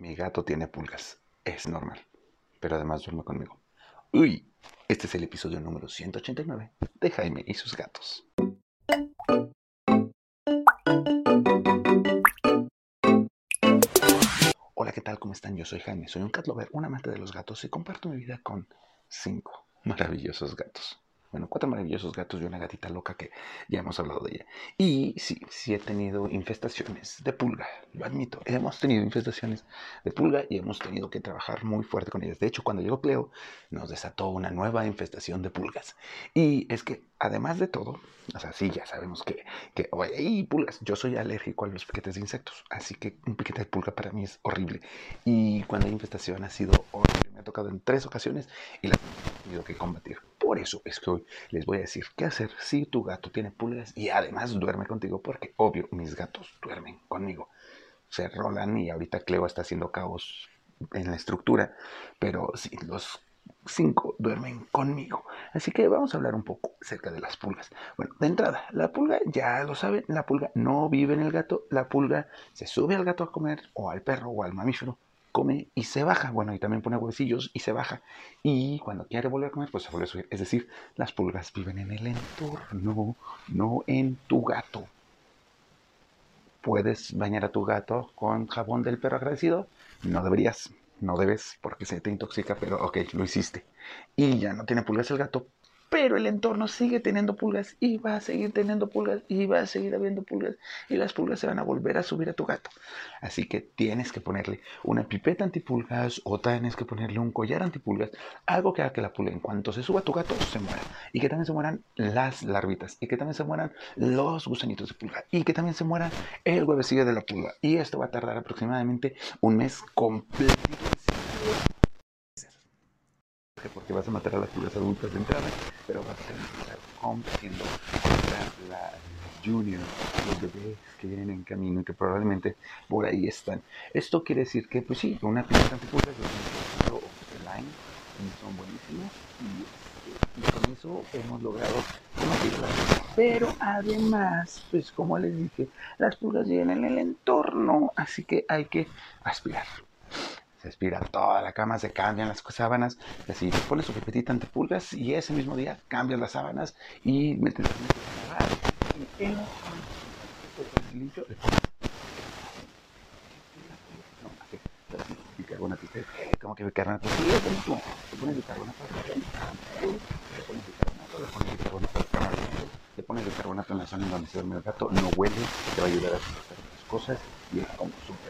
Mi gato tiene pulgas. Es normal. Pero además duerme conmigo. Uy, este es el episodio número 189 de Jaime y sus gatos. Hola, ¿qué tal? ¿Cómo están? Yo soy Jaime, soy un cat lover, un amante de los gatos y comparto mi vida con cinco maravillosos gatos. Bueno, cuatro maravillosos gatos y una gatita loca que ya hemos hablado de ella. Y sí, sí he tenido infestaciones de pulga, lo admito. Hemos tenido infestaciones de pulga y hemos tenido que trabajar muy fuerte con ellas. De hecho, cuando llegó Cleo, nos desató una nueva infestación de pulgas. Y es que, además de todo, o sea, sí, ya sabemos que, que oye, hay pulgas. Yo soy alérgico a los piquetes de insectos, así que un piquete de pulga para mí es horrible. Y cuando hay infestación ha sido horrible. Me ha tocado en tres ocasiones y las he tenido que combatir. Por eso es que hoy les voy a decir qué hacer si tu gato tiene pulgas y además duerme contigo, porque obvio, mis gatos duermen conmigo. Se rolan y ahorita Cleo está haciendo caos en la estructura, pero sí, los cinco duermen conmigo. Así que vamos a hablar un poco acerca de las pulgas. Bueno, de entrada, la pulga, ya lo saben, la pulga no vive en el gato, la pulga se sube al gato a comer o al perro o al mamífero come y se baja. Bueno, y también pone huevecillos y se baja. Y cuando quiere volver a comer, pues se vuelve a subir. Es decir, las pulgas viven en el entorno, no en tu gato. ¿Puedes bañar a tu gato con jabón del perro agradecido? No deberías, no debes porque se te intoxica, pero ok, lo hiciste. Y ya no tiene pulgas el gato, pero el entorno sigue teniendo pulgas y va a seguir teniendo pulgas y va a seguir habiendo pulgas y las pulgas se van a volver a subir a tu gato. Así que tienes que ponerle una pipeta antipulgas o tienes que ponerle un collar antipulgas, algo que haga que la pulga en cuanto se suba a tu gato se muera y que también se mueran las larvitas y que también se mueran los gusanitos de pulga y que también se muera el huevecillo de la pulga. Y esto va a tardar aproximadamente un mes completo porque vas a matar a las pulgas adultas de entrada, pero vas a estar compitiendo contra la junior, los bebés que vienen en camino y que probablemente por ahí están. Esto quiere decir que, pues sí, una pulga antipulgas o line son buenísimas y, y, con eso hemos logrado. Pero además, pues como les dije, las pulgas viven en el entorno, así que hay que aspirar se aspira toda la cama, se cambian las sábanas, y así te pones su pipetita ante pulgas y ese mismo día cambias las sábanas y metes metes a lavar le así, bicarbonato, que bicarbonato, sí, es lo mismo, le pones bicarbonato, le pones bicarbonato, le pones bicarbonato le pones bicarbonato en la zona en donde se duerme el gato, no huele, te va a ayudar a las cosas y es como súper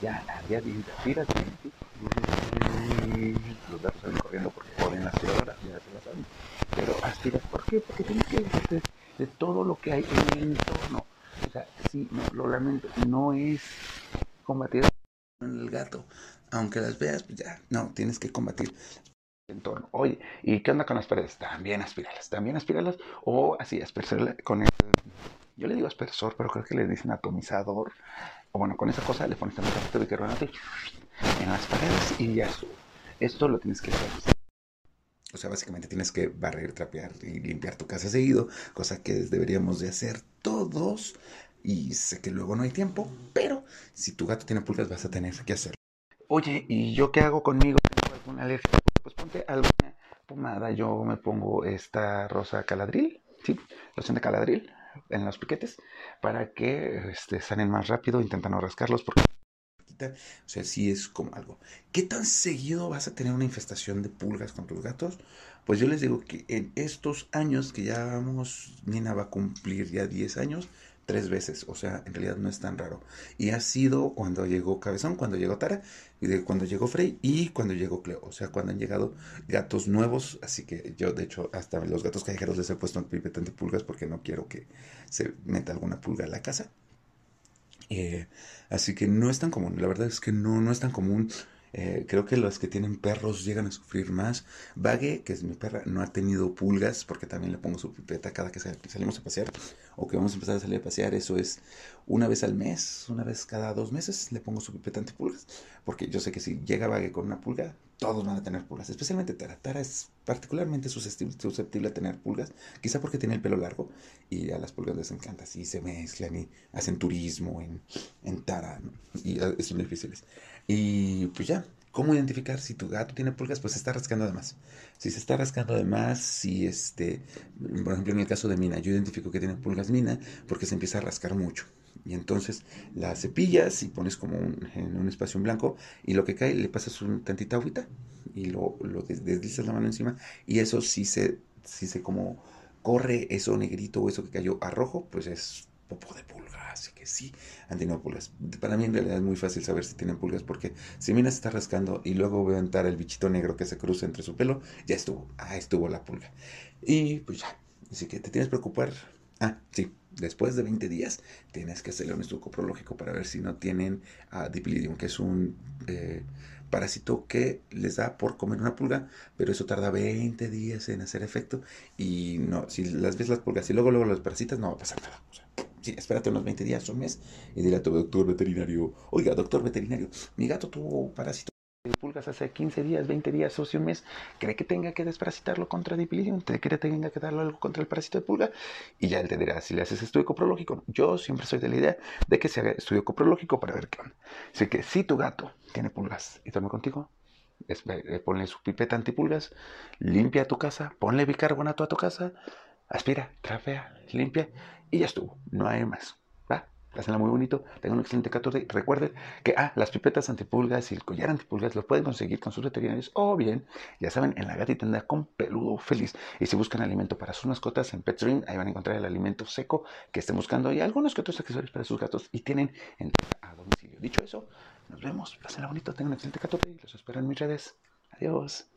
ya al día siguiente aspiras los gatos salen corriendo porque joden la aspiradora, ya se la saben. Pero aspiras, ¿por qué? Porque tienes que deshacerte de todo lo que hay en el entorno. O sea, sí, no, lo lamento, no es combatir en el gato. Aunque las veas, pues ya, no, tienes que combatir el entorno. Oye, ¿y qué onda con las paredes? También aspiralas, también aspiralas o así, aspirarlas con el yo le digo aspersor, pero creo que le dicen atomizador. O bueno, con esa cosa le pones también un de carbonato en las paredes y ya. Esto lo tienes que hacer. O sea, básicamente tienes que barrer, trapear y limpiar tu casa seguido, cosa que deberíamos de hacer todos. Y sé que luego no hay tiempo, pero si tu gato tiene pulgas vas a tener que hacerlo. Oye, ¿y yo qué hago conmigo? ¿Tengo alguna alergia? Pues ponte alguna pomada. Yo me pongo esta rosa caladril, ¿sí? Loción de caladril en los piquetes para que este, salen más rápido, intentan no rascarlos porque o sea, sí es como algo. ¿Qué tan seguido vas a tener una infestación de pulgas con tus gatos? Pues yo les digo que en estos años que ya vamos, Nina va a cumplir ya 10 años, tres veces, o sea, en realidad no es tan raro. Y ha sido cuando llegó Cabezón, cuando llegó Tara, y cuando llegó Frey y cuando llegó Cleo, o sea, cuando han llegado gatos nuevos, así que yo de hecho hasta los gatos callejeros les he puesto un pipeta de pulgas porque no quiero que se meta alguna pulga en la casa. Eh, así que no es tan común, la verdad es que no, no es tan común eh, creo que los que tienen perros llegan a sufrir más. Vague, que es mi perra, no ha tenido pulgas porque también le pongo su pipeta cada que salimos a pasear o que vamos a empezar a salir a pasear. Eso es una vez al mes, una vez cada dos meses le pongo su pipeta antipulgas. Porque yo sé que si llega Vague con una pulga, todos van a tener pulgas, especialmente Tara. Tara es particularmente susceptible, a tener pulgas, quizá porque tiene el pelo largo y a las pulgas les encanta, así se mezclan y hacen turismo en, en Tara, y son difíciles. Y pues ya, ¿Cómo identificar si tu gato tiene pulgas? Pues se está rascando de más. Si se está rascando de más, si este, por ejemplo en el caso de Mina, yo identifico que tiene pulgas Mina porque se empieza a rascar mucho. Y entonces la cepillas y pones como en un espacio en blanco y lo que cae le pasas un tantita agüita y lo, lo deslizas la mano encima y eso si se, si se como corre eso negrito o eso que cayó a rojo, pues es popo de pulga, así que sí, han tenido pulgas. Para mí en realidad es muy fácil saber si tienen pulgas porque si Mina se está rascando y luego veo entrar el bichito negro que se cruza entre su pelo, ya estuvo, ah, estuvo la pulga. Y pues ya, así que te tienes que preocupar. Ah, sí, después de 20 días tienes que hacerle un estudio coprológico para ver si no tienen uh, que es un eh, parásito que les da por comer una pulga, pero eso tarda 20 días en hacer efecto y no, si las ves las pulgas y luego luego las parasitas no va a pasar nada. O sea, sí, espérate unos 20 días, un mes y dile a tu doctor veterinario, oiga, doctor veterinario, mi gato tuvo parásito pulgas hace 15 días, 20 días o un mes, cree que tenga que desparasitarlo contra dipilidium, cree que tenga que darle algo contra el parásito de pulga y ya él te dirá si le haces estudio coprológico. Yo siempre soy de la idea de que se haga estudio coprológico para ver qué onda. Así que si tu gato tiene pulgas y duerme contigo, eh, ponle su pipeta antipulgas, limpia tu casa, ponle bicarbonato a tu casa, aspira, trapea, limpia y ya estuvo, no hay más. Pásenla muy bonito, tengan un excelente 14. Recuerden que ah, las pipetas antipulgas y el collar antipulgas los pueden conseguir con sus veterinarios o bien, ya saben, en la gatitenda con peludo feliz. Y si buscan alimento para sus mascotas en Petstream, ahí van a encontrar el alimento seco que estén buscando y algunos que otros accesorios para sus gatos y tienen a domicilio. Dicho eso, nos vemos. Pásenla bonito, tengan un excelente 14 y los espero en mis redes. Adiós.